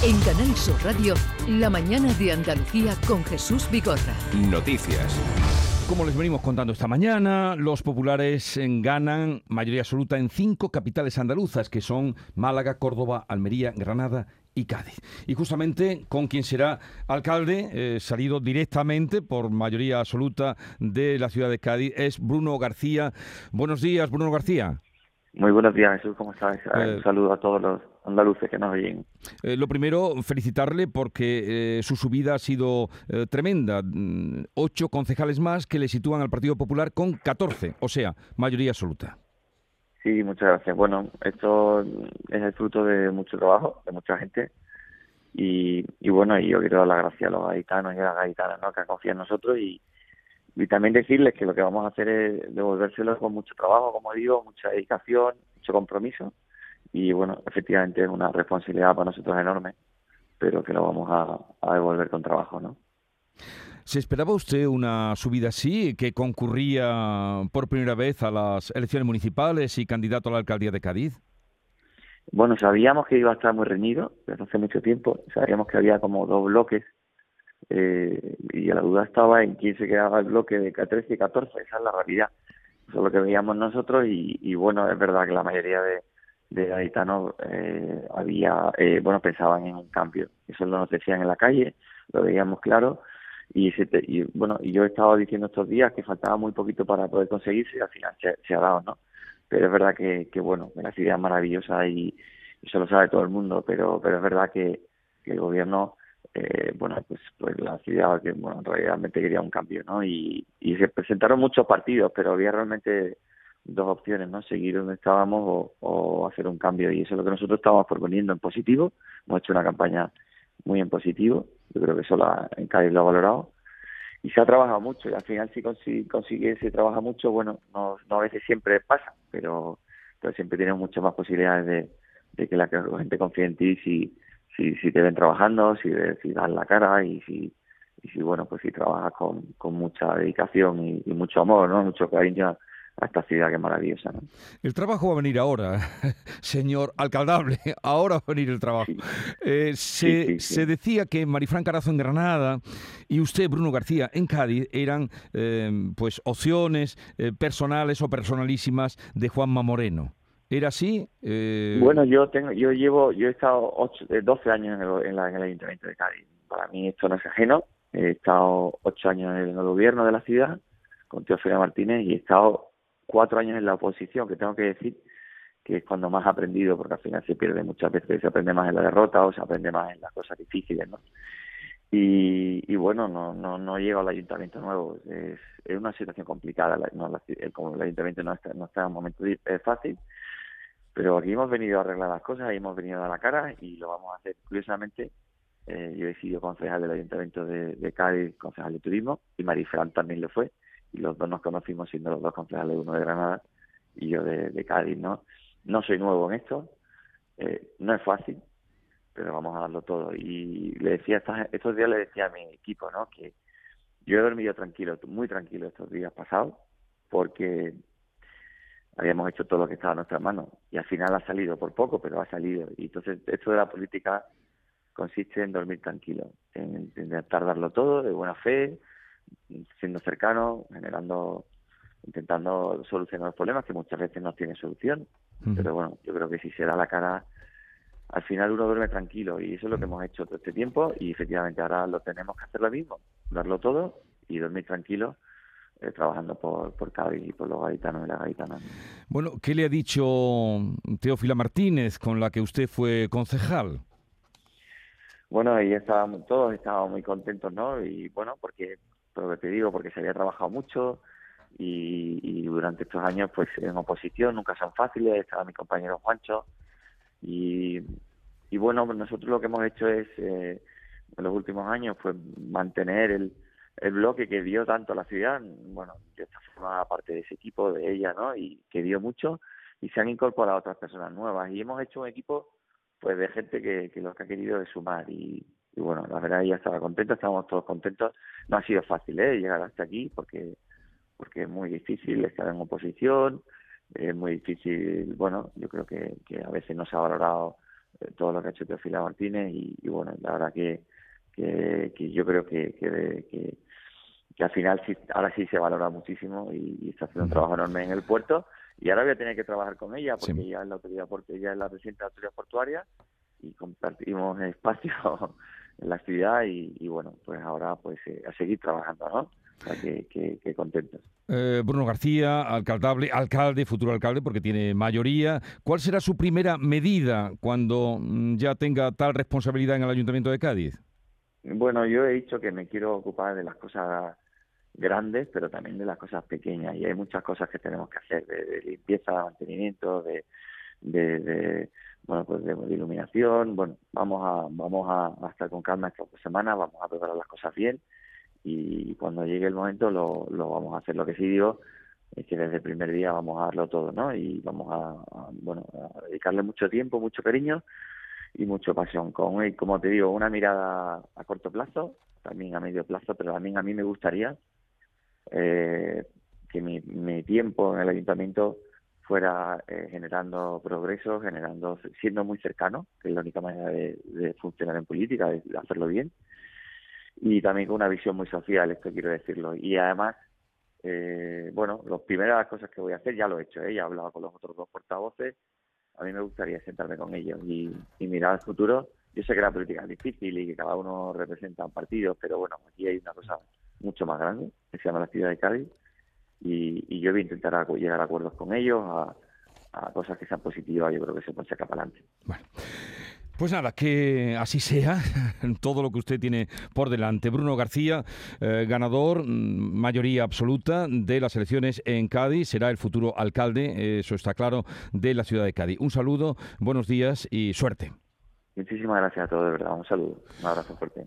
En Canal Sur Radio, la mañana de Andalucía con Jesús Vigorra. Noticias. Como les venimos contando esta mañana, los populares ganan mayoría absoluta en cinco capitales andaluzas, que son Málaga, Córdoba, Almería, Granada y Cádiz. Y justamente con quien será alcalde, eh, salido directamente por mayoría absoluta de la ciudad de Cádiz, es Bruno García. Buenos días, Bruno García. Muy buenos días, Jesús, ¿cómo estás? Eh, Un saludo a todos los andaluces que nos oyen. Eh, lo primero, felicitarle porque su subida ha sido tremenda. Mm, ocho concejales más que le sitúan al Partido Popular con 14, o sea, mayoría absoluta. Sí, muchas gracias. Bueno, esto es el fruto de mucho trabajo, de mucha gente. Y, y bueno, y yo quiero dar las gracias a los gaitanos y a las gaitanas ¿no? que confían en nosotros y, y también decirles que lo que vamos a hacer es devolvérselo con mucho trabajo, como digo, mucha dedicación, mucho compromiso. Y bueno, efectivamente es una responsabilidad para nosotros enorme, pero que lo vamos a, a devolver con trabajo, ¿no? ¿Se esperaba usted una subida así, que concurría por primera vez a las elecciones municipales y candidato a la alcaldía de Cádiz? Bueno, sabíamos que iba a estar muy reñido desde hace mucho tiempo. Sabíamos que había como dos bloques eh, y la duda estaba en quién se quedaba el bloque de 13 y 14. Esa es la realidad. Eso es lo que veíamos nosotros y, bueno, es verdad que la mayoría de, de gaditanos eh, había, eh, bueno, pensaban en un cambio. Eso lo nos decían en la calle, lo veíamos claro y, y bueno y yo he estado diciendo estos días que faltaba muy poquito para poder conseguirse y al final se, ha dado no pero es verdad que, que bueno la ciudad es maravillosa y eso lo sabe todo el mundo pero pero es verdad que, el gobierno eh, bueno pues pues la ciudad que bueno realmente quería un cambio no y, se presentaron muchos partidos pero había realmente dos opciones no seguir donde estábamos o, hacer un cambio. Y eso es lo que nosotros estábamos proponiendo en positivo. Hemos hecho una campaña muy en positivo. Yo creo que eso la, en Cádiz lo ha valorado. Y se ha trabajado mucho. Y al final si consigue, se trabaja mucho, bueno, no, no a veces siempre pasa, pero, siempre tienes muchas más posibilidades de, de que la, gente confíe en ti si, si, si te ven trabajando, si, si das la cara y si, y si bueno, pues si trabajas con, con mucha dedicación y, y mucho amor, ¿no? Mucho cariño a esta ciudad que es maravillosa. ¿no? El trabajo va a venir ahora, señor alcaldable, ahora va a venir el trabajo. Eh, se, se, decía que Marifran Carazo en Granada y usted, Bruno García, en Cádiz eran eh, pues opciones eh, personales o personalísimas de Juanma Moreno. ¿Era así? Bueno, yo tengo, yo llevo, yo he estado 12 años en el, el Ayuntamiento de Cádiz. Para mí esto no es ajeno. He estado 8 años en el gobierno de la ciudad con Teófilo Martínez y he estado cuatro años en la oposición, que tengo que decir que es cuando más he aprendido, porque al final se pierde muchas veces, se aprende más en la derrota o se aprende más en las cosas difíciles, ¿no? Y, y bueno, no, no, no llego al ayuntamiento nuevo, es, es una situación complicada, no, como el ayuntamiento no está, no está en un momento fácil, pero aquí hemos venido a arreglar las cosas y hemos venido a dar la cara y lo vamos a hacer. Curiosamente, eh, yo he sido concejal del ayuntamiento de, Cádiz, concejal de turismo, y Marifran también lo fue, y los dos nos conocimos siendo los dos concejales, uno de Granada y yo de, Cádiz, ¿no? No soy nuevo en esto, eh, no es fácil, pero vamos a darlo todo. Y le decía, estos días le decía a mi equipo, ¿no? Que yo he dormido tranquilo, muy tranquilo estos días pasados, porque habíamos hecho todo lo que estaba a nuestras manos y al final ha salido por poco, pero ha salido. Y entonces esto de la política consiste en dormir tranquilo, en intentar darlo todo de buena fe, siendo cercano, generando, intentando solucionar los problemas que muchas veces no tienen solución. Pero bueno, yo creo que si se da la cara, al final uno duerme tranquilo y eso es lo que hemos hecho todo este tiempo y efectivamente ahora lo tenemos que hacer lo mismo, darlo todo y dormir tranquilo. Eh, trabajando por, por Cádiz y por los gaitanos y las gaitanas. Bueno, ¿qué le ha dicho Teófila Martínez, con la que usted fue concejal? Bueno, ahí estábamos, todos estábamos muy contentos, ¿no? Y bueno, porque lo que te digo, porque se había trabajado mucho y, durante estos años, pues en oposición, nunca son fáciles, estaba mi compañero Juancho y, y bueno, nosotros lo que hemos hecho es, eh, en los últimos años, pues mantener el, el bloque que dio tanto a la ciudad, bueno, yo formaba parte de ese equipo, de ella, ¿no? Y que dio mucho y se han incorporado otras personas nuevas y hemos hecho un equipo pues de gente que, que lo que ha querido es sumar y, bueno, la verdad ella estaba contenta, estábamos todos contentos. No ha sido fácil ¿eh? llegar hasta aquí porque porque es muy difícil estar en oposición, es muy difícil, bueno, yo creo que, que a veces no se ha valorado eh, todo lo que ha hecho Teofila Martínez y, bueno, la verdad que, que, yo creo que, que, que, al final sí, ahora sí se valora muchísimo y, está haciendo un trabajo enorme en el puerto y ahora voy a tener que trabajar con ella porque ella es la autoridad ella es la presidenta de la autoridad portuaria y compartimos espacio en la actividad y, bueno pues ahora pues eh, a seguir trabajando no que, que, contentos. Eh, Bruno García, alcaldable, alcalde, futuro alcalde, porque tiene mayoría. ¿Cuál será su primera medida cuando mm, ya tenga tal responsabilidad en el Ayuntamiento de Cádiz? Bueno, yo he dicho que me quiero ocupar de las cosas grandes, pero también de las cosas pequeñas. Y hay muchas cosas que tenemos que hacer, de, limpieza, mantenimiento, de, de, bueno, pues de, iluminación. Bueno, vamos a, vamos a, estar con calma esta semana, vamos a preparar las cosas bien y cuando llegue el momento lo, lo vamos a hacer. Lo que sí digo es que desde el primer día vamos a darlo todo, ¿no? Y vamos a, bueno, a dedicarle mucho tiempo, mucho cariño y mucha pasión. Con, como te digo, una mirada a corto plazo, también a medio plazo, pero también a mí me gustaría eh, que mi, tiempo en el ayuntamiento fuera eh, generando progreso, generando, siendo muy cercano, que es la única manera de, de funcionar en política, de hacerlo bien, y también con una visión muy social, esto quiero decirlo. Y además, eh, bueno, las primeras cosas que voy a hacer ya lo he hecho, ¿eh? ya he hablado con los otros dos portavoces, a mí me gustaría sentarme con ellos y, mirar al futuro. Yo sé que la política es difícil y que cada uno representa un partido, pero bueno, aquí hay una cosa mucho más grande que se llama la ciudad de Cádiz y, yo voy a intentar llegar a acuerdos con ellos, a, a cosas que sean positivas, yo creo que se puede sacar para adelante. Bueno. Pues nada, que así sea todo lo que usted tiene por delante. Bruno García, eh, ganador, mm, mayoría absoluta de las elecciones en Cádiz, será el futuro alcalde, eso está claro, de la ciudad de Cádiz. Un saludo, buenos días y suerte. Muchísimas gracias a todos, de verdad. Un saludo, un abrazo fuerte.